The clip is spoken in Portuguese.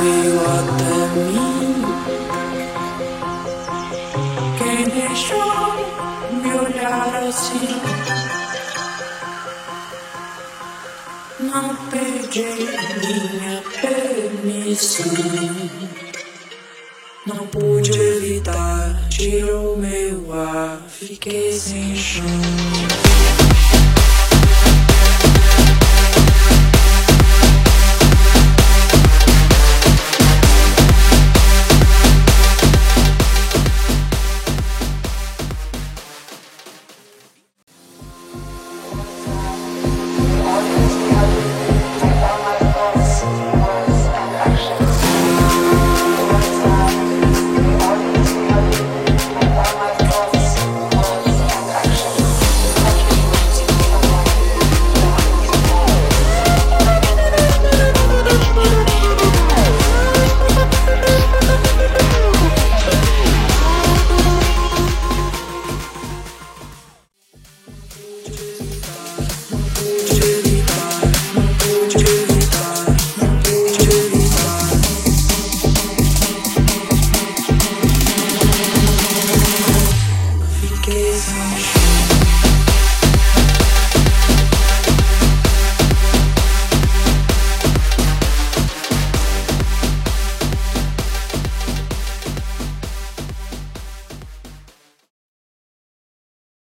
veio até mim. Quem deixou me olhar assim? Não pedi minha permissão. Não pude evitar, tirou meu ar, fiquei sem chão. kiss.